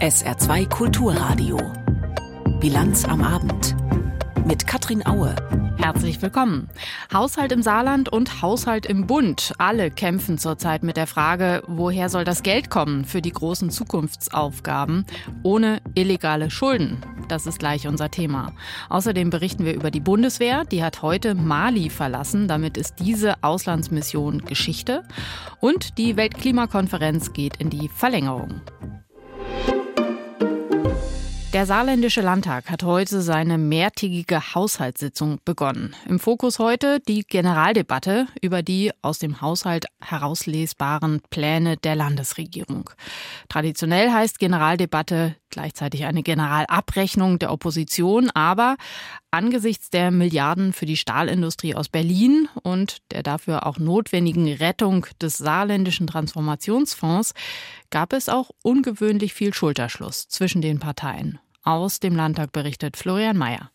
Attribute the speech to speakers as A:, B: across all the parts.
A: SR2 Kulturradio. Bilanz am Abend. Mit Katrin Aue.
B: Herzlich willkommen. Haushalt im Saarland und Haushalt im Bund. Alle kämpfen zurzeit mit der Frage, woher soll das Geld kommen für die großen Zukunftsaufgaben ohne illegale Schulden. Das ist gleich unser Thema. Außerdem berichten wir über die Bundeswehr. Die hat heute Mali verlassen. Damit ist diese Auslandsmission Geschichte. Und die Weltklimakonferenz geht in die Verlängerung. Der Saarländische Landtag hat heute seine mehrtägige Haushaltssitzung begonnen. Im Fokus heute die Generaldebatte über die aus dem Haushalt herauslesbaren Pläne der Landesregierung. Traditionell heißt Generaldebatte gleichzeitig eine Generalabrechnung der Opposition, aber angesichts der Milliarden für die Stahlindustrie aus Berlin und der dafür auch notwendigen Rettung des saarländischen Transformationsfonds gab es auch ungewöhnlich viel Schulterschluss zwischen den Parteien. Aus dem Landtag berichtet Florian Mayer.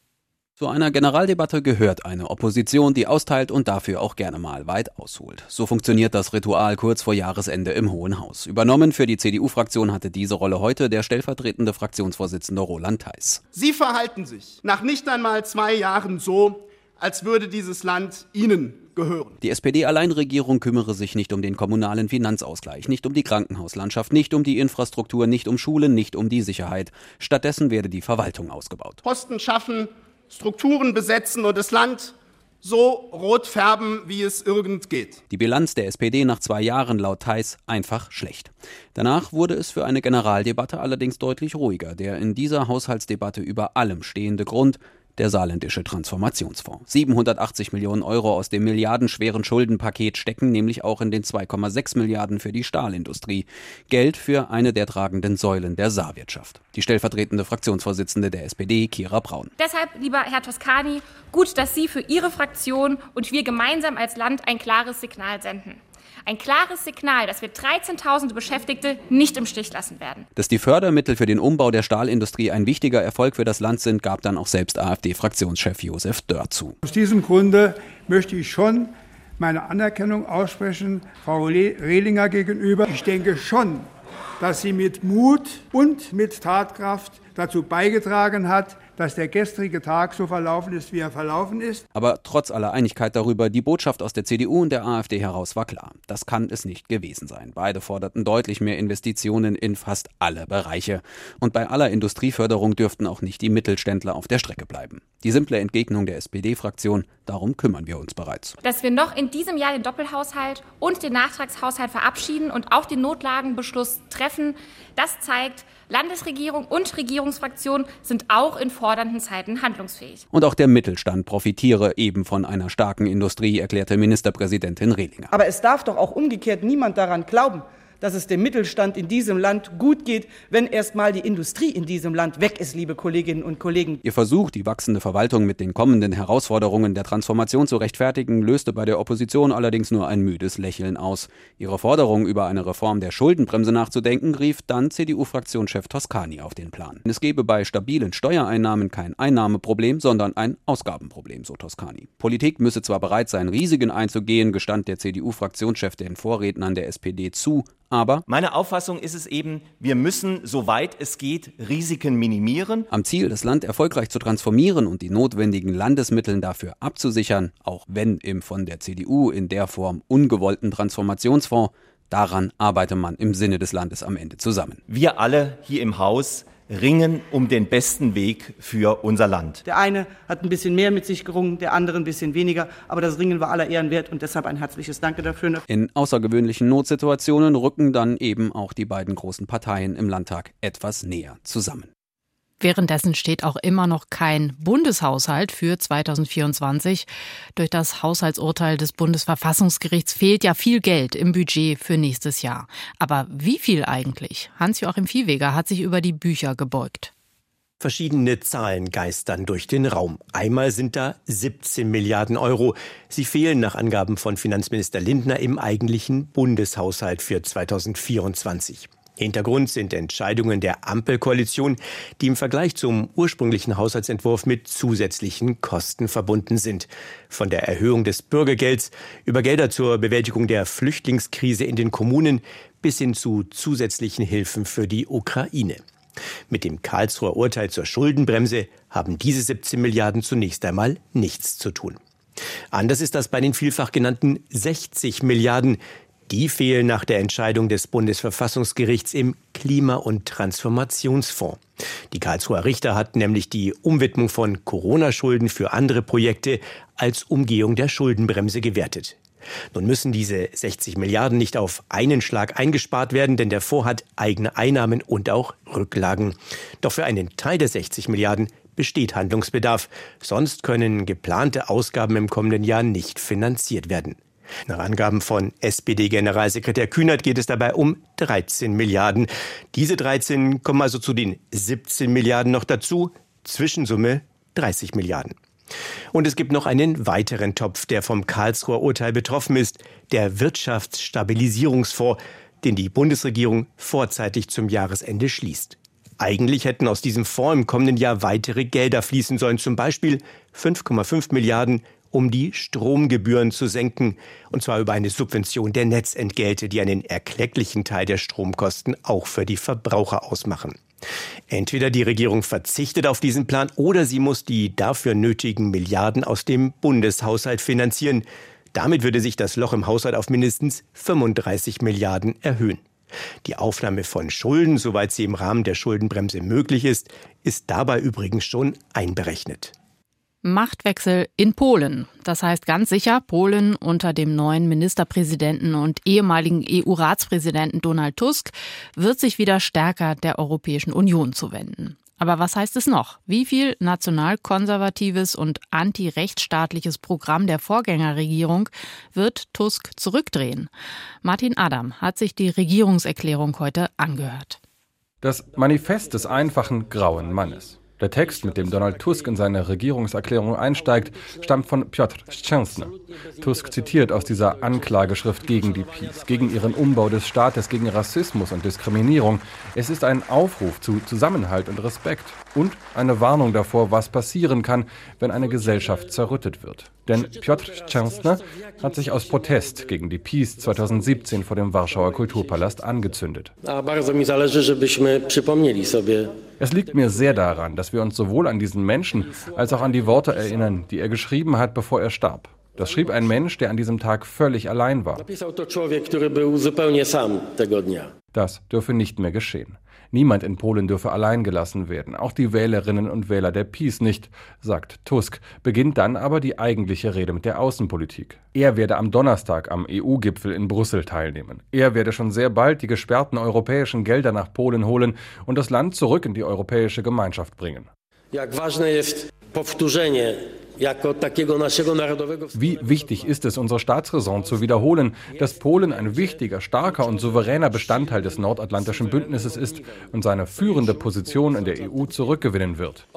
C: Zu einer Generaldebatte gehört eine Opposition, die austeilt und dafür auch gerne mal weit ausholt. So funktioniert das Ritual kurz vor Jahresende im Hohen Haus. Übernommen für die CDU-Fraktion hatte diese Rolle heute der stellvertretende Fraktionsvorsitzende Roland Theiss.
D: Sie verhalten sich nach nicht einmal zwei Jahren so, als würde dieses Land Ihnen gehören.
C: Die SPD-Alleinregierung kümmere sich nicht um den kommunalen Finanzausgleich, nicht um die Krankenhauslandschaft, nicht um die Infrastruktur, nicht um Schulen, nicht um die Sicherheit. Stattdessen werde die Verwaltung ausgebaut.
D: Posten schaffen, Strukturen besetzen und das Land so rot färben, wie es irgend geht.
C: Die Bilanz der SPD nach zwei Jahren laut Theis einfach schlecht. Danach wurde es für eine Generaldebatte allerdings deutlich ruhiger. Der in dieser Haushaltsdebatte über allem stehende Grund, der saarländische Transformationsfonds. 780 Millionen Euro aus dem milliardenschweren Schuldenpaket stecken nämlich auch in den 2,6 Milliarden für die Stahlindustrie. Geld für eine der tragenden Säulen der Saarwirtschaft. Die stellvertretende Fraktionsvorsitzende der SPD, Kira Braun.
E: Deshalb, lieber Herr Toscani, gut, dass Sie für Ihre Fraktion und wir gemeinsam als Land ein klares Signal senden. Ein klares Signal, dass wir 13.000 Beschäftigte nicht im Stich lassen werden.
C: Dass die Fördermittel für den Umbau der Stahlindustrie ein wichtiger Erfolg für das Land sind, gab dann auch selbst AfD-Fraktionschef Josef Dörr zu.
F: Aus diesem Grunde möchte ich schon meine Anerkennung aussprechen, Frau Rehlinger gegenüber. Ich denke schon, dass sie mit Mut und mit Tatkraft dazu beigetragen hat, dass der gestrige Tag so verlaufen ist, wie er verlaufen ist.
C: Aber trotz aller Einigkeit darüber, die Botschaft aus der CDU und der AfD heraus war klar. Das kann es nicht gewesen sein. Beide forderten deutlich mehr Investitionen in fast alle Bereiche. Und bei aller Industrieförderung dürften auch nicht die Mittelständler auf der Strecke bleiben. Die simple Entgegnung der SPD-Fraktion, darum kümmern wir uns bereits.
E: Dass wir noch in diesem Jahr den Doppelhaushalt und den Nachtragshaushalt verabschieden und auch den Notlagenbeschluss treffen, das zeigt, Landesregierung und Regierungsfraktion sind auch in fordernden Zeiten handlungsfähig.
C: Und auch der Mittelstand profitiere eben von einer starken Industrie, erklärte Ministerpräsidentin Rehlinger.
G: Aber es darf doch auch umgekehrt niemand daran glauben, dass es dem Mittelstand in diesem Land gut geht, wenn erst mal die Industrie in diesem Land weg ist, liebe Kolleginnen und Kollegen.
C: Ihr Versuch, die wachsende Verwaltung mit den kommenden Herausforderungen der Transformation zu rechtfertigen, löste bei der Opposition allerdings nur ein müdes Lächeln aus. Ihre Forderung, über eine Reform der Schuldenbremse nachzudenken, rief dann CDU-Fraktionschef Toscani auf den Plan. Es gebe bei stabilen Steuereinnahmen kein Einnahmeproblem, sondern ein Ausgabenproblem, so Toscani. Politik müsse zwar bereit sein, Risiken einzugehen, gestand der CDU-Fraktionschef den Vorrednern der SPD zu, aber
H: meine Auffassung ist es eben, wir müssen, soweit es geht, Risiken minimieren.
C: Am Ziel, das Land erfolgreich zu transformieren und die notwendigen Landesmittel dafür abzusichern, auch wenn im von der CDU in der Form ungewollten Transformationsfonds, daran arbeite man im Sinne des Landes am Ende zusammen.
H: Wir alle hier im Haus ringen um den besten Weg für unser Land.
G: Der eine hat ein bisschen mehr mit sich gerungen, der andere ein bisschen weniger, aber das Ringen war aller Ehren wert und deshalb ein herzliches Danke dafür.
C: In außergewöhnlichen Notsituationen rücken dann eben auch die beiden großen Parteien im Landtag etwas näher zusammen.
B: Währenddessen steht auch immer noch kein Bundeshaushalt für 2024. Durch das Haushaltsurteil des Bundesverfassungsgerichts fehlt ja viel Geld im Budget für nächstes Jahr. Aber wie viel eigentlich? Hans-Joachim Viehweger hat sich über die Bücher gebeugt.
I: Verschiedene Zahlen geistern durch den Raum. Einmal sind da 17 Milliarden Euro. Sie fehlen nach Angaben von Finanzminister Lindner im eigentlichen Bundeshaushalt für 2024. Hintergrund sind Entscheidungen der Ampelkoalition, die im Vergleich zum ursprünglichen Haushaltsentwurf mit zusätzlichen Kosten verbunden sind. Von der Erhöhung des Bürgergelds über Gelder zur Bewältigung der Flüchtlingskrise in den Kommunen bis hin zu zusätzlichen Hilfen für die Ukraine. Mit dem Karlsruher Urteil zur Schuldenbremse haben diese 17 Milliarden zunächst einmal nichts zu tun. Anders ist das bei den vielfach genannten 60 Milliarden, die fehlen nach der Entscheidung des Bundesverfassungsgerichts im Klima- und Transformationsfonds. Die Karlsruher Richter hatten nämlich die Umwidmung von Corona-Schulden für andere Projekte als Umgehung der Schuldenbremse gewertet. Nun müssen diese 60 Milliarden nicht auf einen Schlag eingespart werden, denn der Fonds hat eigene Einnahmen und auch Rücklagen. Doch für einen Teil der 60 Milliarden besteht Handlungsbedarf. Sonst können geplante Ausgaben im kommenden Jahr nicht finanziert werden. Nach Angaben von SPD-Generalsekretär Kühnert geht es dabei um 13 Milliarden. Diese 13 kommen also zu den 17 Milliarden noch dazu. Zwischensumme 30 Milliarden. Und es gibt noch einen weiteren Topf, der vom Karlsruher Urteil betroffen ist, der Wirtschaftsstabilisierungsfonds, den die Bundesregierung vorzeitig zum Jahresende schließt. Eigentlich hätten aus diesem Fonds im kommenden Jahr weitere Gelder fließen sollen, zum Beispiel 5,5 Milliarden um die Stromgebühren zu senken, und zwar über eine Subvention der Netzentgelte, die einen erklecklichen Teil der Stromkosten auch für die Verbraucher ausmachen. Entweder die Regierung verzichtet auf diesen Plan oder sie muss die dafür nötigen Milliarden aus dem Bundeshaushalt finanzieren. Damit würde sich das Loch im Haushalt auf mindestens 35 Milliarden erhöhen. Die Aufnahme von Schulden, soweit sie im Rahmen der Schuldenbremse möglich ist, ist dabei übrigens schon einberechnet.
B: Machtwechsel in Polen. Das heißt ganz sicher, Polen unter dem neuen Ministerpräsidenten und ehemaligen EU-Ratspräsidenten Donald Tusk wird sich wieder stärker der Europäischen Union zuwenden. Aber was heißt es noch? Wie viel nationalkonservatives und antirechtsstaatliches Programm der Vorgängerregierung wird Tusk zurückdrehen? Martin Adam hat sich die Regierungserklärung heute angehört.
J: Das Manifest des einfachen grauen Mannes. Der Text, mit dem Donald Tusk in seine Regierungserklärung einsteigt, stammt von Piotr Szczęsny. Tusk zitiert aus dieser Anklageschrift gegen die PiS, gegen ihren Umbau des Staates, gegen Rassismus und Diskriminierung. Es ist ein Aufruf zu Zusammenhalt und Respekt und eine Warnung davor, was passieren kann, wenn eine Gesellschaft zerrüttet wird. Denn Piotr Szczęsny hat sich aus Protest gegen die PiS 2017 vor dem Warschauer Kulturpalast angezündet. Es liegt mir sehr daran, dass wir uns sowohl an diesen Menschen als auch an die Worte erinnern, die er geschrieben hat, bevor er starb. Das schrieb ein Mensch, der an diesem Tag völlig allein war. Das dürfe nicht mehr geschehen. Niemand in Polen dürfe allein gelassen werden, auch die Wählerinnen und Wähler der PiS nicht, sagt Tusk, beginnt dann aber die eigentliche Rede mit der Außenpolitik. Er werde am Donnerstag am EU-Gipfel in Brüssel teilnehmen. Er werde schon sehr bald die gesperrten europäischen Gelder nach Polen holen und das Land zurück in die europäische Gemeinschaft bringen. Jak ważne jest powtórzenie wie wichtig ist es, unsere Staatsräson zu wiederholen, dass Polen ein wichtiger, starker und souveräner Bestandteil des nordatlantischen Bündnisses ist und seine führende Position in der EU zurückgewinnen wird.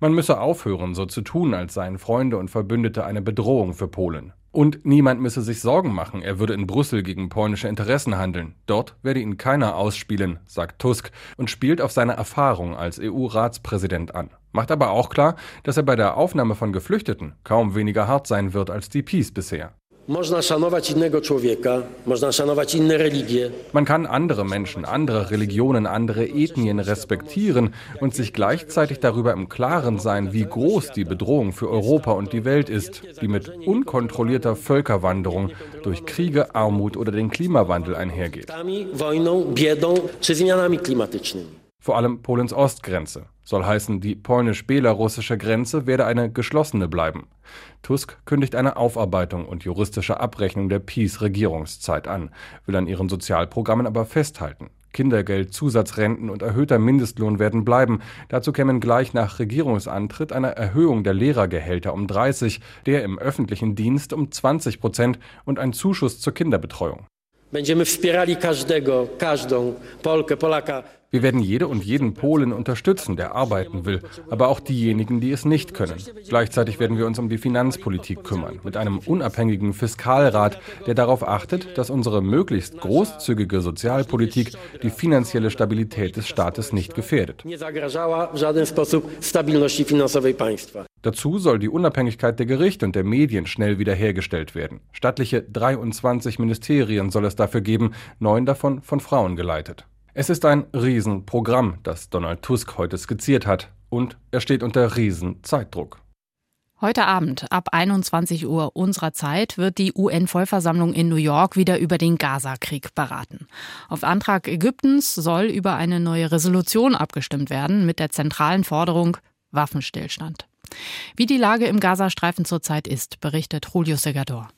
J: Man müsse aufhören, so zu tun, als seien Freunde und Verbündete eine Bedrohung für Polen. Und niemand müsse sich Sorgen machen, er würde in Brüssel gegen polnische Interessen handeln. Dort werde ihn keiner ausspielen, sagt Tusk und spielt auf seine Erfahrung als EU-Ratspräsident an. Macht aber auch klar, dass er bei der Aufnahme von Geflüchteten kaum weniger hart sein wird als die Peace bisher. Man kann andere Menschen, andere Religionen, andere Ethnien respektieren und sich gleichzeitig darüber im Klaren sein, wie groß die Bedrohung für Europa und die Welt ist, die mit unkontrollierter Völkerwanderung durch Kriege, Armut oder den Klimawandel einhergeht. Vor allem Polens Ostgrenze. Soll heißen, die polnisch-belarussische Grenze werde eine geschlossene bleiben. Tusk kündigt eine Aufarbeitung und juristische Abrechnung der Peace-Regierungszeit an, will an ihren Sozialprogrammen aber festhalten. Kindergeld, Zusatzrenten und erhöhter Mindestlohn werden bleiben. Dazu kämen gleich nach Regierungsantritt eine Erhöhung der Lehrergehälter um 30, der im öffentlichen Dienst um 20 Prozent und ein Zuschuss zur Kinderbetreuung. Będziemy wspierali każdego, każdą Polkę, Polaka Wir werden jede und jeden Polen unterstützen, der arbeiten will, aber auch diejenigen, die es nicht können. Gleichzeitig werden wir uns um die Finanzpolitik kümmern, mit einem unabhängigen Fiskalrat, der darauf achtet, dass unsere möglichst großzügige Sozialpolitik die finanzielle Stabilität des Staates nicht gefährdet. Dazu soll die Unabhängigkeit der Gerichte und der Medien schnell wiederhergestellt werden. Stattliche 23 Ministerien soll es dafür geben, neun davon von Frauen geleitet. Es ist ein Riesenprogramm, das Donald Tusk heute skizziert hat. Und er steht unter Riesenzeitdruck.
B: Heute Abend ab 21 Uhr unserer Zeit wird die UN-Vollversammlung in New York wieder über den Gaza-Krieg beraten. Auf Antrag Ägyptens soll über eine neue Resolution abgestimmt werden mit der zentralen Forderung Waffenstillstand. Wie die Lage im Gazastreifen zurzeit ist, berichtet Julio Segador.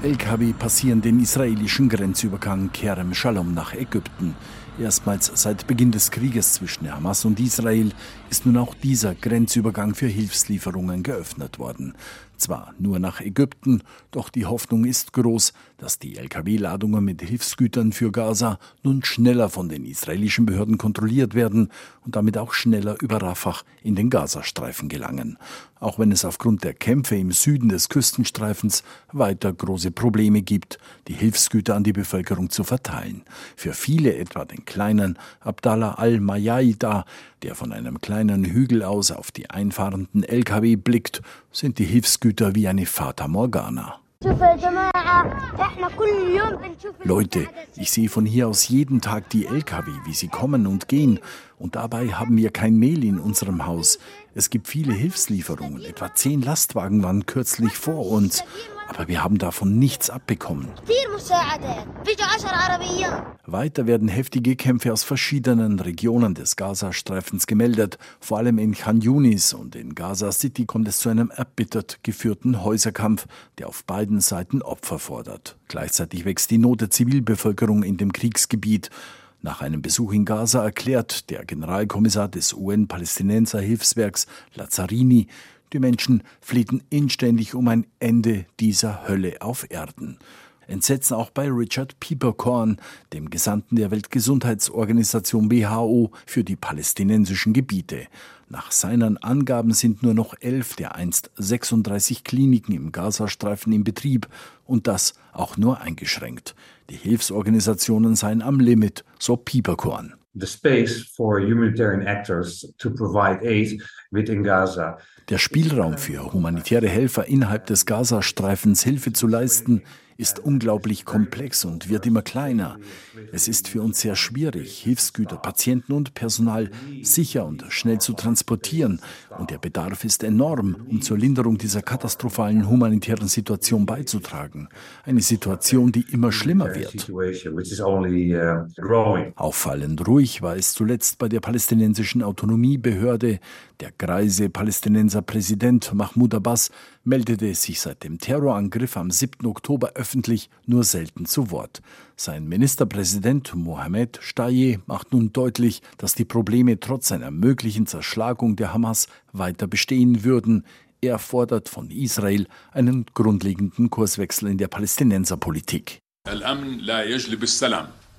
K: LKW passieren den israelischen Grenzübergang Kerem Shalom nach Ägypten. Erstmals seit Beginn des Krieges zwischen Hamas und Israel ist nun auch dieser Grenzübergang für Hilfslieferungen geöffnet worden. Zwar nur nach Ägypten, doch die Hoffnung ist groß, dass die Lkw-Ladungen mit Hilfsgütern für Gaza nun schneller von den israelischen Behörden kontrolliert werden und damit auch schneller über Rafah in den Gazastreifen gelangen. Auch wenn es aufgrund der Kämpfe im Süden des Küstenstreifens weiter große Probleme gibt, die Hilfsgüter an die Bevölkerung zu verteilen. Für viele, etwa den kleinen Abdallah al-Mayaida, der von einem kleinen Hügel aus auf die einfahrenden Lkw blickt, sind die Hilfsgüter wie eine Fata Morgana. Leute, ich sehe von hier aus jeden Tag die Lkw, wie sie kommen und gehen. Und dabei haben wir kein Mehl in unserem Haus. Es gibt viele Hilfslieferungen. Etwa zehn Lastwagen waren kürzlich vor uns. Aber wir haben davon nichts abbekommen. Weiter werden heftige Kämpfe aus verschiedenen Regionen des Gazastreifens gemeldet. Vor allem in Khan Yunis und in Gaza City kommt es zu einem erbittert geführten Häuserkampf, der auf beiden Seiten Opfer fordert. Gleichzeitig wächst die Not der Zivilbevölkerung in dem Kriegsgebiet. Nach einem Besuch in Gaza erklärt der Generalkommissar des UN-Palästinenser Hilfswerks Lazzarini, die Menschen flehten inständig um ein Ende dieser Hölle auf Erden. Entsetzen auch bei Richard Pieperkorn, dem Gesandten der Weltgesundheitsorganisation WHO für die palästinensischen Gebiete. Nach seinen Angaben sind nur noch elf der einst 36 Kliniken im Gazastreifen in Betrieb und das auch nur eingeschränkt. Die Hilfsorganisationen seien am Limit, so Pieperkorn. The space for humanitarian actors to provide aid within Gaza der Spielraum für humanitäre Helfer innerhalb des Gazastreifens Hilfe zu leisten, ist unglaublich komplex und wird immer kleiner. Es ist für uns sehr schwierig, Hilfsgüter, Patienten und Personal sicher und schnell zu transportieren. Und der Bedarf ist enorm, um zur Linderung dieser katastrophalen humanitären Situation beizutragen. Eine Situation, die immer schlimmer wird. Auffallend ruhig war es zuletzt bei der palästinensischen Autonomiebehörde. Der greise Palästinenser Präsident Mahmoud Abbas meldete sich seit dem Terrorangriff am 7. Oktober öffentlich nur selten zu Wort. Sein Ministerpräsident Mohamed Staye macht nun deutlich, dass die Probleme trotz einer möglichen Zerschlagung der Hamas weiter bestehen würden. Er fordert von Israel einen grundlegenden Kurswechsel in der Palästinenserpolitik.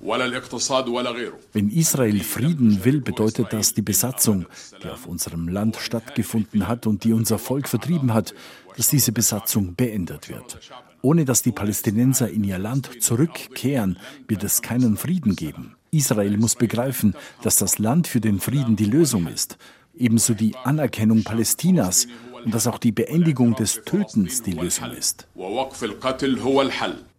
K: Wenn Israel Frieden will, bedeutet das die Besatzung, die auf unserem Land stattgefunden hat und die unser Volk vertrieben hat, dass diese Besatzung beendet wird. Ohne dass die Palästinenser in ihr Land zurückkehren, wird es keinen Frieden geben. Israel muss begreifen, dass das Land für den Frieden die Lösung ist, ebenso die Anerkennung Palästinas und dass auch die Beendigung des Tötens die Lösung ist.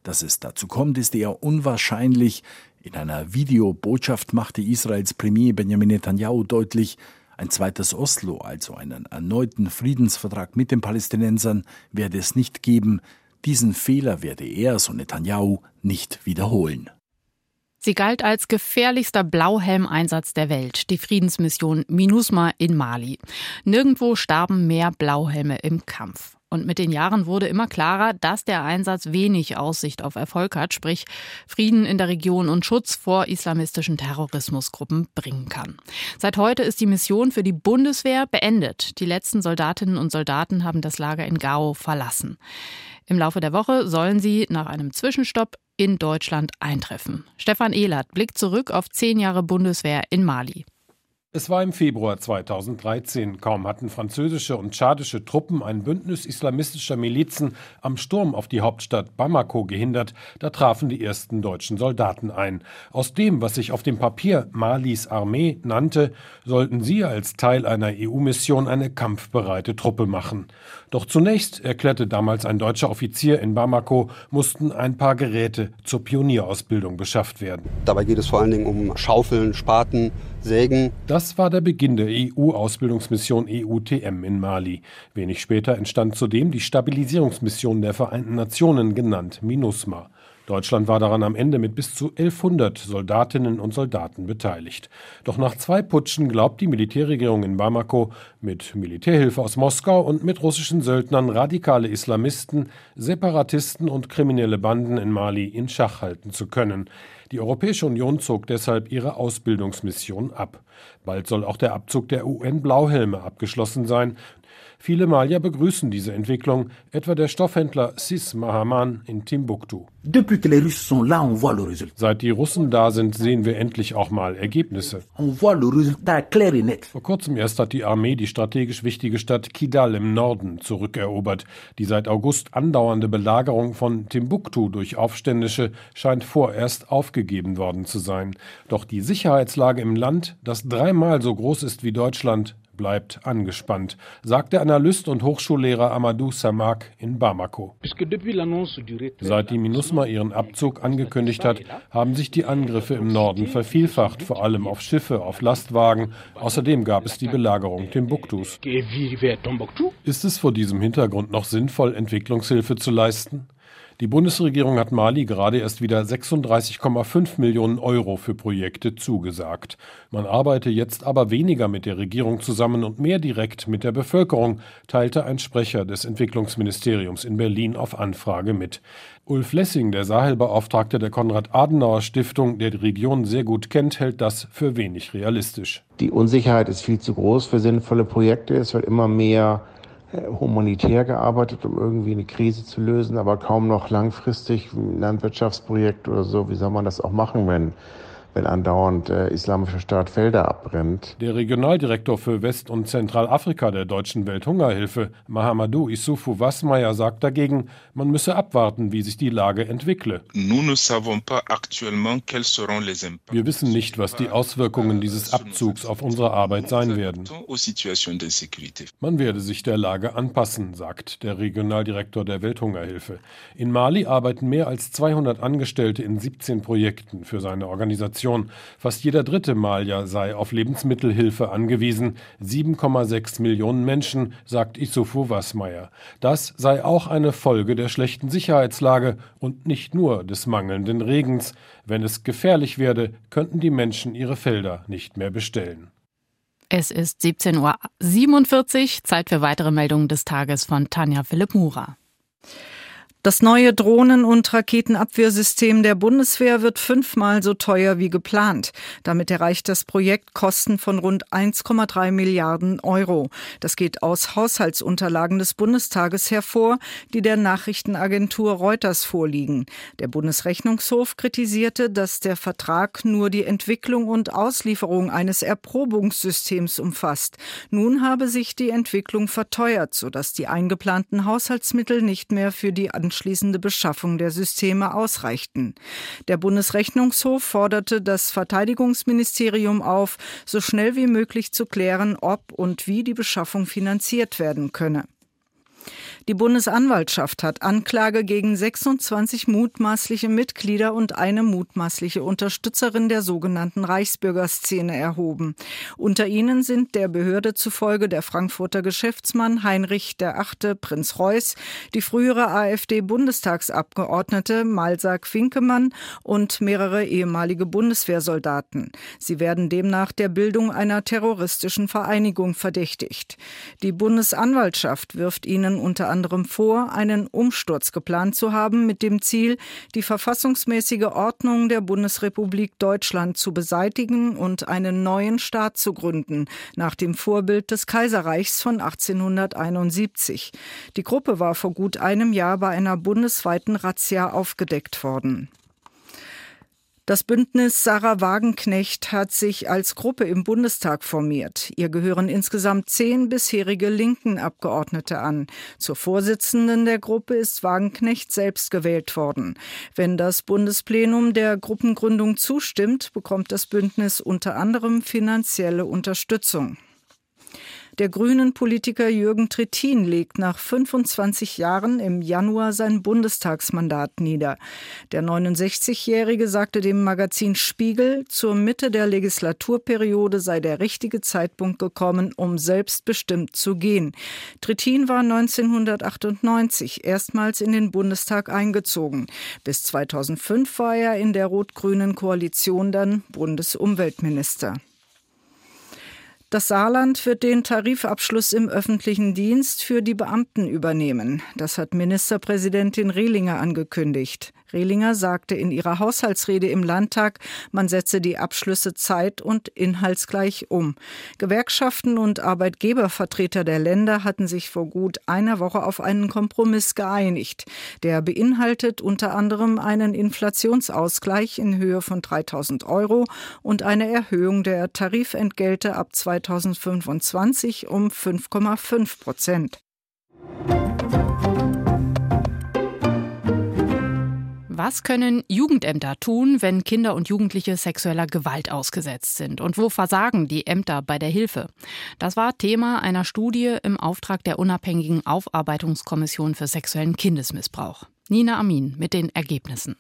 K: Dass es dazu kommt, ist eher unwahrscheinlich, in einer Videobotschaft machte Israels Premier Benjamin Netanyahu deutlich, ein zweites Oslo, also einen erneuten Friedensvertrag mit den Palästinensern, werde es nicht geben. Diesen Fehler werde er, so Netanyahu, nicht wiederholen.
B: Sie galt als gefährlichster Blauhelmeinsatz der Welt, die Friedensmission MINUSMA in Mali. Nirgendwo starben mehr Blauhelme im Kampf. Und mit den Jahren wurde immer klarer, dass der Einsatz wenig Aussicht auf Erfolg hat, sprich Frieden in der Region und Schutz vor islamistischen Terrorismusgruppen bringen kann. Seit heute ist die Mission für die Bundeswehr beendet. Die letzten Soldatinnen und Soldaten haben das Lager in Gao verlassen. Im Laufe der Woche sollen sie nach einem Zwischenstopp
L: in Deutschland eintreffen. Stefan Ehlert blickt zurück auf zehn Jahre Bundeswehr in Mali.
M: Es war im Februar 2013. Kaum hatten französische und tschadische Truppen ein Bündnis islamistischer Milizen am Sturm auf die Hauptstadt Bamako gehindert, da trafen die ersten deutschen Soldaten ein. Aus dem, was sich auf dem Papier Malis Armee nannte, sollten sie als Teil einer EU-Mission eine kampfbereite Truppe machen. Doch zunächst, erklärte damals ein deutscher Offizier in Bamako, mussten ein paar Geräte zur Pionierausbildung beschafft werden.
N: Dabei geht es vor allen Dingen um Schaufeln, Spaten, Sägen.
M: Das war der Beginn der EU-Ausbildungsmission EUTM in Mali. Wenig später entstand zudem die Stabilisierungsmission der Vereinten Nationen, genannt MINUSMA. Deutschland war daran am Ende mit bis zu 1100 Soldatinnen und Soldaten beteiligt. Doch nach zwei Putschen glaubt die Militärregierung in Bamako, mit Militärhilfe aus Moskau und mit russischen Söldnern radikale Islamisten, Separatisten und kriminelle Banden in Mali in Schach halten zu können. Die Europäische Union zog deshalb ihre Ausbildungsmission ab. Bald soll auch der Abzug der UN-Blauhelme abgeschlossen sein. Viele Malier begrüßen diese Entwicklung, etwa der Stoffhändler Sis Mahaman in Timbuktu. Seit die Russen da sind, sehen wir endlich auch mal Ergebnisse. Vor kurzem erst hat die Armee die strategisch wichtige Stadt Kidal im Norden zurückerobert. Die seit August andauernde Belagerung von Timbuktu durch Aufständische scheint vorerst aufgegeben worden zu sein. Doch die Sicherheitslage im Land, das dreimal so groß ist wie Deutschland, bleibt angespannt, sagt der Analyst und Hochschullehrer Amadou Samak in Bamako. Seit die MINUSMA ihren Abzug angekündigt hat, haben sich die Angriffe im Norden vervielfacht, vor allem auf Schiffe, auf Lastwagen. Außerdem gab es die Belagerung Timbuktus. Ist es vor diesem Hintergrund noch sinnvoll, Entwicklungshilfe zu leisten? Die Bundesregierung hat Mali gerade erst wieder 36,5 Millionen Euro für Projekte zugesagt. Man arbeite jetzt aber weniger mit der Regierung zusammen und mehr direkt mit der Bevölkerung, teilte ein Sprecher des Entwicklungsministeriums in Berlin auf Anfrage mit. Ulf Lessing, der Sahelbeauftragte der Konrad-Adenauer-Stiftung, der die Region sehr gut kennt, hält das für wenig realistisch.
O: Die Unsicherheit ist viel zu groß für sinnvolle Projekte. Es wird immer mehr humanitär gearbeitet, um irgendwie eine Krise zu lösen, aber kaum noch langfristig ein Landwirtschaftsprojekt oder so. Wie soll man das auch machen, wenn wenn andauernd äh, Islamischer Staat Felder abbrennt.
M: Der Regionaldirektor für West- und Zentralafrika der Deutschen Welthungerhilfe, Mahamadou Issoufou Wasmeier, sagt dagegen, man müsse abwarten, wie sich die Lage entwickle. Wir wissen nicht, was die Auswirkungen dieses Abzugs auf unsere Arbeit sein werden. Man werde sich der Lage anpassen, sagt der Regionaldirektor der Welthungerhilfe. In Mali arbeiten mehr als 200 Angestellte in 17 Projekten für seine Organisation. Inflation. Fast jeder dritte Malier sei auf Lebensmittelhilfe angewiesen. 7,6 Millionen Menschen, sagt Issoufou Wasmeier. Das sei auch eine Folge der schlechten Sicherheitslage und nicht nur des mangelnden Regens. Wenn es gefährlich werde, könnten die Menschen ihre Felder nicht mehr bestellen.
L: Es ist 17.47 Uhr, Zeit für weitere Meldungen des Tages von Tanja Philipp Mura. Das neue Drohnen- und Raketenabwehrsystem der Bundeswehr wird fünfmal so teuer wie geplant. Damit erreicht das Projekt Kosten von rund 1,3 Milliarden Euro. Das geht aus Haushaltsunterlagen des Bundestages hervor, die der Nachrichtenagentur Reuters vorliegen. Der Bundesrechnungshof kritisierte, dass der Vertrag nur die Entwicklung und Auslieferung eines Erprobungssystems umfasst. Nun habe sich die Entwicklung verteuert, sodass die eingeplanten Haushaltsmittel nicht mehr für die anschließende Beschaffung der Systeme ausreichten. Der Bundesrechnungshof forderte das Verteidigungsministerium auf, so schnell wie möglich zu klären, ob und wie die Beschaffung finanziert werden könne. Die Bundesanwaltschaft hat Anklage gegen 26 mutmaßliche Mitglieder und eine mutmaßliche Unterstützerin der sogenannten Reichsbürgerszene erhoben. Unter ihnen sind der Behörde zufolge der Frankfurter Geschäftsmann Heinrich Achte Prinz Reuß, die frühere AfD-Bundestagsabgeordnete Malsak Finkemann und mehrere ehemalige Bundeswehrsoldaten. Sie werden demnach der Bildung einer terroristischen Vereinigung verdächtigt. Die Bundesanwaltschaft wirft ihnen unter anderem vor, einen Umsturz geplant zu haben mit dem Ziel, die verfassungsmäßige Ordnung der Bundesrepublik Deutschland zu beseitigen und einen neuen Staat zu gründen, nach dem Vorbild des Kaiserreichs von 1871. Die Gruppe war vor gut einem Jahr bei einer bundesweiten Razzia aufgedeckt worden. Das Bündnis Sarah Wagenknecht hat sich als Gruppe im Bundestag formiert. Ihr gehören insgesamt zehn bisherige linken Abgeordnete an. Zur Vorsitzenden der Gruppe ist Wagenknecht selbst gewählt worden. Wenn das Bundesplenum der Gruppengründung zustimmt, bekommt das Bündnis unter anderem finanzielle Unterstützung. Der grünen Politiker Jürgen Trittin legt nach 25 Jahren im Januar sein Bundestagsmandat nieder. Der 69-Jährige sagte dem Magazin Spiegel, zur Mitte der Legislaturperiode sei der richtige Zeitpunkt gekommen, um selbstbestimmt zu gehen. Trittin war 1998 erstmals in den Bundestag eingezogen. Bis 2005 war er in der rot-grünen Koalition dann Bundesumweltminister. Das Saarland wird den Tarifabschluss im öffentlichen Dienst für die Beamten übernehmen. Das hat Ministerpräsidentin Rehlinger angekündigt. Rehlinger sagte in ihrer Haushaltsrede im Landtag, man setze die Abschlüsse zeit- und inhaltsgleich um. Gewerkschaften und Arbeitgebervertreter der Länder hatten sich vor gut einer Woche auf einen Kompromiss geeinigt. Der beinhaltet unter anderem einen Inflationsausgleich in Höhe von 3000 Euro und eine Erhöhung der Tarifentgelte ab 2025 um 5,5 Prozent.
B: Was können Jugendämter tun, wenn Kinder und Jugendliche sexueller Gewalt ausgesetzt sind? Und wo versagen die Ämter bei der Hilfe? Das war Thema einer Studie im Auftrag der unabhängigen Aufarbeitungskommission für sexuellen Kindesmissbrauch. Nina Amin mit den Ergebnissen.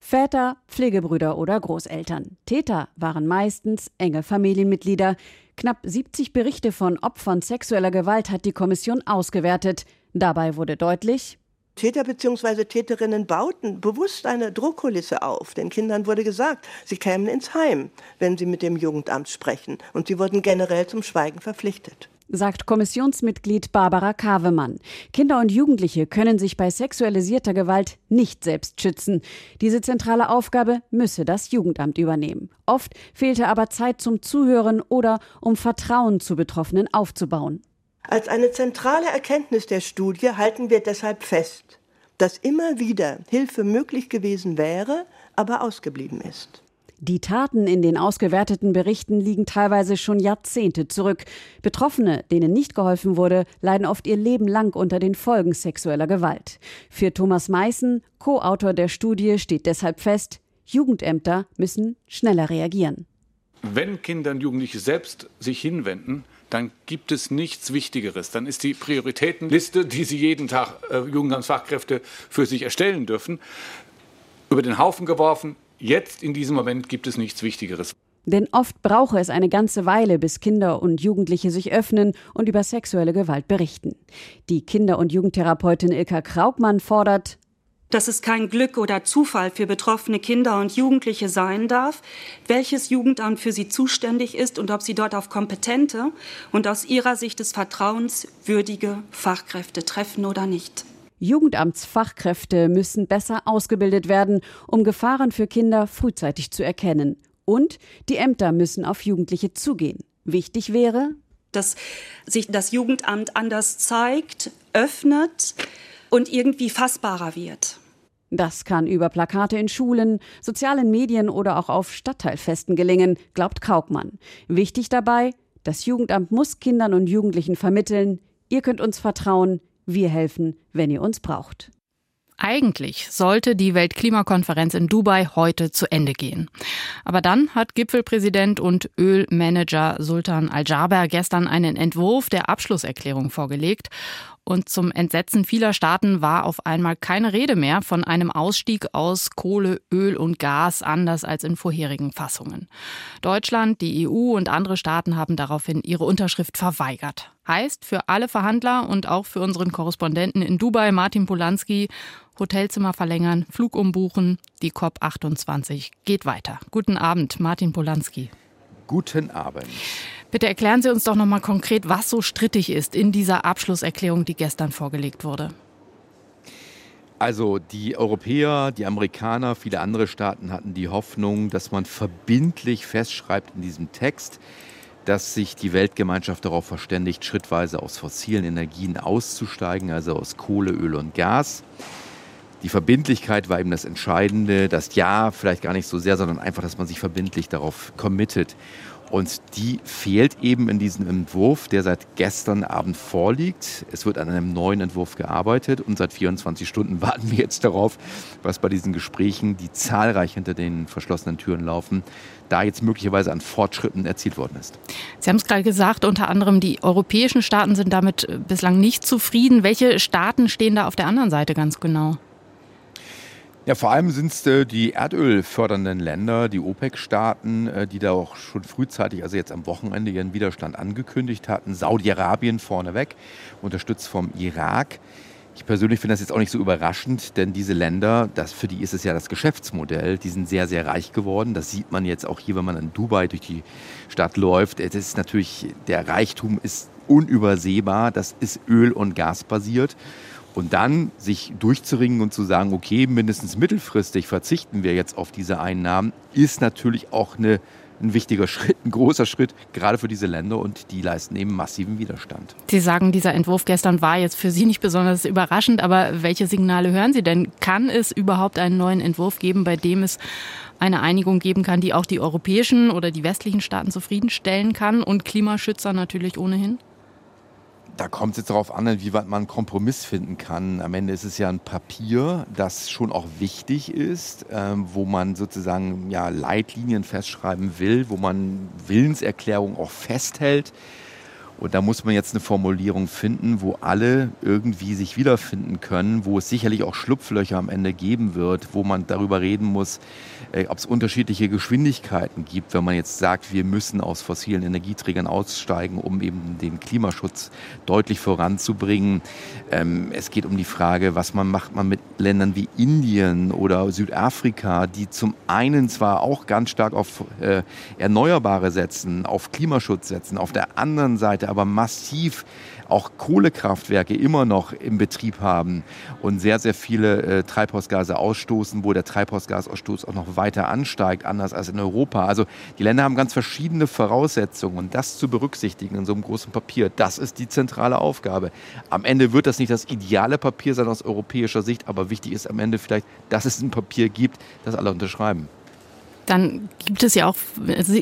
P: Väter, Pflegebrüder oder Großeltern. Täter waren meistens enge Familienmitglieder. Knapp 70 Berichte von Opfern sexueller Gewalt hat die Kommission ausgewertet. Dabei wurde deutlich,
Q: Täter bzw. Täterinnen bauten bewusst eine Druckkulisse auf. Den Kindern wurde gesagt, sie kämen ins Heim, wenn sie mit dem Jugendamt sprechen. Und sie wurden generell zum Schweigen verpflichtet
P: sagt Kommissionsmitglied Barbara Kavemann. Kinder und Jugendliche können sich bei sexualisierter Gewalt nicht selbst schützen. Diese zentrale Aufgabe müsse das Jugendamt übernehmen. Oft fehlte aber Zeit zum Zuhören oder um Vertrauen zu Betroffenen aufzubauen.
Q: Als eine zentrale Erkenntnis der Studie halten wir deshalb fest, dass immer wieder Hilfe möglich gewesen wäre, aber ausgeblieben ist.
P: Die Taten in den ausgewerteten Berichten liegen teilweise schon Jahrzehnte zurück. Betroffene, denen nicht geholfen wurde, leiden oft ihr Leben lang unter den Folgen sexueller Gewalt. Für Thomas Meißen, Co-Autor der Studie, steht deshalb fest, Jugendämter müssen schneller reagieren.
R: Wenn Kinder und Jugendliche selbst sich hinwenden, dann gibt es nichts Wichtigeres. Dann ist die Prioritätenliste, die Sie jeden Tag äh, Jugendamtsfachkräfte für sich erstellen dürfen, über den Haufen geworfen. Jetzt in diesem Moment gibt es nichts Wichtigeres.
P: Denn oft brauche es eine ganze Weile, bis Kinder und Jugendliche sich öffnen und über sexuelle Gewalt berichten. Die Kinder- und Jugendtherapeutin Ilka Kraugmann fordert,
S: dass es kein Glück oder Zufall für betroffene Kinder und Jugendliche sein darf, welches Jugendamt für sie zuständig ist und ob sie dort auf kompetente und aus ihrer Sicht des Vertrauens würdige Fachkräfte treffen oder nicht.
P: Jugendamtsfachkräfte müssen besser ausgebildet werden, um Gefahren für Kinder frühzeitig zu erkennen. Und die Ämter müssen auf Jugendliche zugehen. Wichtig wäre,
S: dass sich das Jugendamt anders zeigt, öffnet und irgendwie fassbarer wird.
P: Das kann über Plakate in Schulen, sozialen Medien oder auch auf Stadtteilfesten gelingen, glaubt Kaugmann. Wichtig dabei, das Jugendamt muss Kindern und Jugendlichen vermitteln, ihr könnt uns vertrauen, wir helfen, wenn ihr uns braucht.
B: Eigentlich sollte die Weltklimakonferenz in Dubai heute zu Ende gehen. Aber dann hat Gipfelpräsident und Ölmanager Sultan Al-Jaber gestern einen Entwurf der Abschlusserklärung vorgelegt und zum Entsetzen vieler Staaten war auf einmal keine Rede mehr von einem Ausstieg aus Kohle, Öl und Gas, anders als in vorherigen Fassungen. Deutschland, die EU und andere Staaten haben daraufhin ihre Unterschrift verweigert. Heißt für alle Verhandler und auch für unseren Korrespondenten in Dubai, Martin Polanski, Hotelzimmer verlängern, Flug umbuchen. Die COP28 geht weiter. Guten Abend, Martin Polanski.
T: Guten Abend.
B: Bitte erklären Sie uns doch noch mal konkret, was so strittig ist in dieser Abschlusserklärung, die gestern vorgelegt wurde.
T: Also die Europäer, die Amerikaner, viele andere Staaten hatten die Hoffnung, dass man verbindlich festschreibt in diesem Text, dass sich die Weltgemeinschaft darauf verständigt, schrittweise aus fossilen Energien auszusteigen, also aus Kohle, Öl und Gas. Die Verbindlichkeit war eben das Entscheidende, das Ja vielleicht gar nicht so sehr, sondern einfach, dass man sich verbindlich darauf committet. Und die fehlt eben in diesem Entwurf, der seit gestern Abend vorliegt. Es wird an einem neuen Entwurf gearbeitet und seit 24 Stunden warten wir jetzt darauf, was bei diesen Gesprächen, die zahlreich hinter den verschlossenen Türen laufen, da jetzt möglicherweise an Fortschritten erzielt worden ist.
B: Sie haben es gerade gesagt, unter anderem die europäischen Staaten sind damit bislang nicht zufrieden. Welche Staaten stehen da auf der anderen Seite ganz genau?
T: Ja, vor allem sind es äh, die erdölfördernden Länder, die OPEC-Staaten, äh, die da auch schon frühzeitig, also jetzt am Wochenende, ihren Widerstand angekündigt hatten. Saudi-Arabien vorneweg, unterstützt vom Irak. Ich persönlich finde das jetzt auch nicht so überraschend, denn diese Länder, das, für die ist es ja das Geschäftsmodell, die sind sehr, sehr reich geworden. Das sieht man jetzt auch hier, wenn man in Dubai durch die Stadt läuft. Es ist natürlich, der Reichtum ist unübersehbar, das ist Öl- und Gas basiert. Und dann sich durchzuringen und zu sagen, okay, mindestens mittelfristig verzichten wir jetzt auf diese Einnahmen, ist natürlich auch eine, ein wichtiger Schritt, ein großer Schritt, gerade für diese Länder und die leisten eben massiven Widerstand.
B: Sie sagen, dieser Entwurf gestern war jetzt für Sie nicht besonders überraschend, aber welche Signale hören Sie denn? Kann es überhaupt einen neuen Entwurf geben, bei dem es eine Einigung geben kann, die auch die europäischen oder die westlichen Staaten zufriedenstellen kann und Klimaschützer natürlich ohnehin?
T: Da kommt es jetzt darauf an, wie weit man einen Kompromiss finden kann. Am Ende ist es ja ein Papier, das schon auch wichtig ist, ähm, wo man sozusagen ja, Leitlinien festschreiben will, wo man Willenserklärungen auch festhält. Und da muss man jetzt eine Formulierung finden, wo alle irgendwie sich wiederfinden können, wo es sicherlich auch Schlupflöcher am Ende geben wird, wo man darüber reden muss, äh, ob es unterschiedliche Geschwindigkeiten gibt, wenn man jetzt sagt, wir müssen aus fossilen Energieträgern aussteigen, um eben den Klimaschutz deutlich voranzubringen. Ähm, es geht um die Frage, was man macht man mit Ländern wie Indien oder Südafrika, die zum einen zwar auch ganz stark auf äh, Erneuerbare setzen, auf Klimaschutz setzen, auf der anderen Seite aber massiv auch Kohlekraftwerke immer noch im Betrieb haben und sehr, sehr viele äh, Treibhausgase ausstoßen, wo der Treibhausgasausstoß auch noch weiter ansteigt, anders als in Europa. Also die Länder haben ganz verschiedene Voraussetzungen und das zu berücksichtigen in so einem großen Papier, das ist die zentrale Aufgabe. Am Ende wird das nicht das ideale Papier sein aus europäischer Sicht, aber wichtig ist am Ende vielleicht, dass es ein Papier gibt, das alle unterschreiben.
B: Dann gibt es ja auch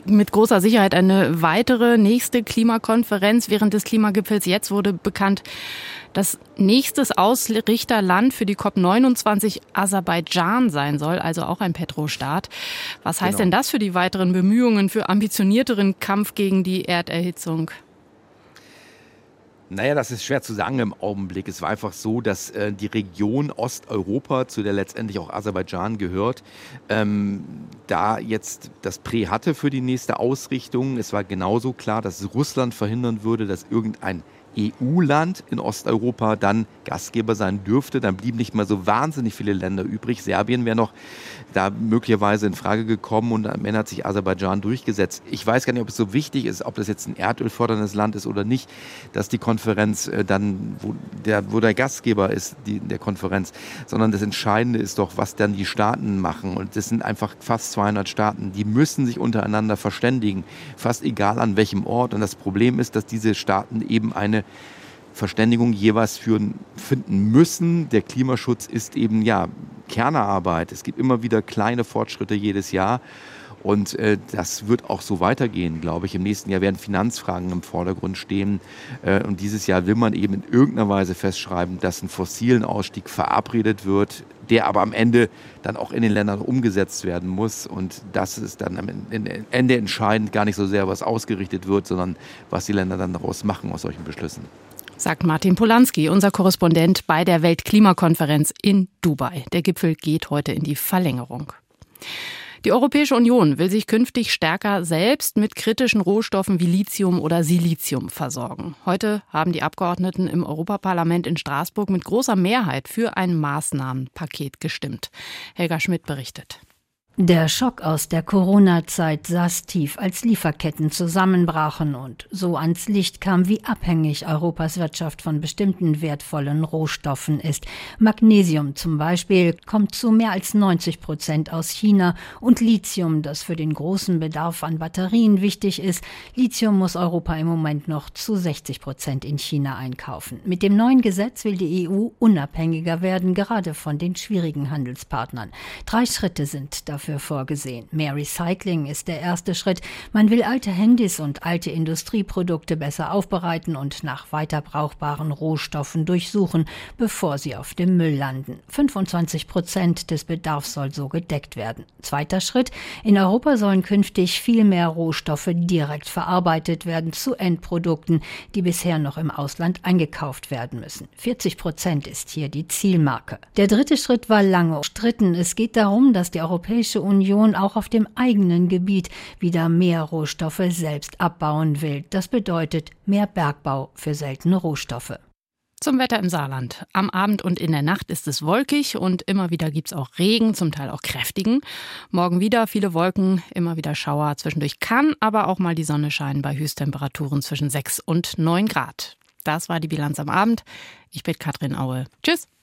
B: mit großer Sicherheit eine weitere nächste Klimakonferenz während des Klimagipfels. Jetzt wurde bekannt, dass nächstes Ausrichterland für die COP29 Aserbaidschan sein soll, also auch ein Petrostaat. Was heißt genau. denn das für die weiteren Bemühungen für ambitionierteren Kampf gegen die Erderhitzung?
T: Naja, das ist schwer zu sagen im Augenblick. Es war einfach so, dass äh, die Region Osteuropa, zu der letztendlich auch Aserbaidschan gehört, ähm, da jetzt das Prä hatte für die nächste Ausrichtung. Es war genauso klar, dass Russland verhindern würde, dass irgendein EU-Land in Osteuropa dann Gastgeber sein dürfte. Dann blieben nicht mal so wahnsinnig viele Länder übrig. Serbien wäre noch da möglicherweise in Frage gekommen und am Ende hat sich Aserbaidschan durchgesetzt. Ich weiß gar nicht, ob es so wichtig ist, ob das jetzt ein erdölförderndes Land ist oder nicht, dass die Konferenz äh, dann, wo der, wo der Gastgeber ist, die, der Konferenz, sondern das Entscheidende ist doch, was dann die Staaten machen. Und das sind einfach fast 200 Staaten, die müssen sich untereinander verständigen, fast egal an welchem Ort. Und das Problem ist, dass diese Staaten eben eine Verständigung jeweils führen, finden müssen. Der Klimaschutz ist eben ja Kernarbeit. Es gibt immer wieder kleine Fortschritte jedes Jahr. Und äh, das wird auch so weitergehen, glaube ich. Im nächsten Jahr werden Finanzfragen im Vordergrund stehen. Äh, und dieses Jahr will man eben in irgendeiner Weise festschreiben, dass ein fossilen Ausstieg verabredet wird, der aber am Ende dann auch in den Ländern umgesetzt werden muss. Und das ist dann am Ende entscheidend gar nicht so sehr, was ausgerichtet wird, sondern was die Länder dann daraus machen aus solchen Beschlüssen
B: sagt Martin Polanski, unser Korrespondent bei der Weltklimakonferenz in Dubai. Der Gipfel geht heute in die Verlängerung. Die Europäische Union will sich künftig stärker selbst mit kritischen Rohstoffen wie Lithium oder Silizium versorgen. Heute haben die Abgeordneten im Europaparlament in Straßburg mit großer Mehrheit für ein Maßnahmenpaket gestimmt. Helga Schmidt berichtet.
U: Der Schock aus der Corona-Zeit saß tief, als Lieferketten zusammenbrachen und so ans Licht kam, wie abhängig Europas Wirtschaft von bestimmten wertvollen Rohstoffen ist. Magnesium zum Beispiel kommt zu mehr als 90 Prozent aus China und Lithium, das für den großen Bedarf an Batterien wichtig ist. Lithium muss Europa im Moment noch zu 60 Prozent in China einkaufen. Mit dem neuen Gesetz will die EU unabhängiger werden, gerade von den schwierigen Handelspartnern. Drei Schritte sind dafür dafür vorgesehen. Mehr Recycling ist der erste Schritt. Man will alte Handys und alte Industrieprodukte besser aufbereiten und nach weiter brauchbaren Rohstoffen durchsuchen, bevor sie auf dem Müll landen. 25 Prozent des Bedarfs soll so gedeckt werden. Zweiter Schritt. In Europa sollen künftig viel mehr Rohstoffe direkt verarbeitet werden zu Endprodukten, die bisher noch im Ausland eingekauft werden müssen. 40 Prozent ist hier die Zielmarke. Der dritte Schritt war lange umstritten. Es geht darum, dass die Europäische Europäische Union auch auf dem eigenen Gebiet wieder mehr Rohstoffe selbst abbauen will. Das bedeutet mehr Bergbau für seltene Rohstoffe.
B: Zum Wetter im Saarland. Am Abend und in der Nacht ist es wolkig und immer wieder gibt es auch Regen, zum Teil auch kräftigen. Morgen wieder viele Wolken, immer wieder Schauer. Zwischendurch kann aber auch mal die Sonne scheinen bei Höchsttemperaturen zwischen 6 und 9 Grad. Das war die Bilanz am Abend. Ich bin Katrin Aue. Tschüss.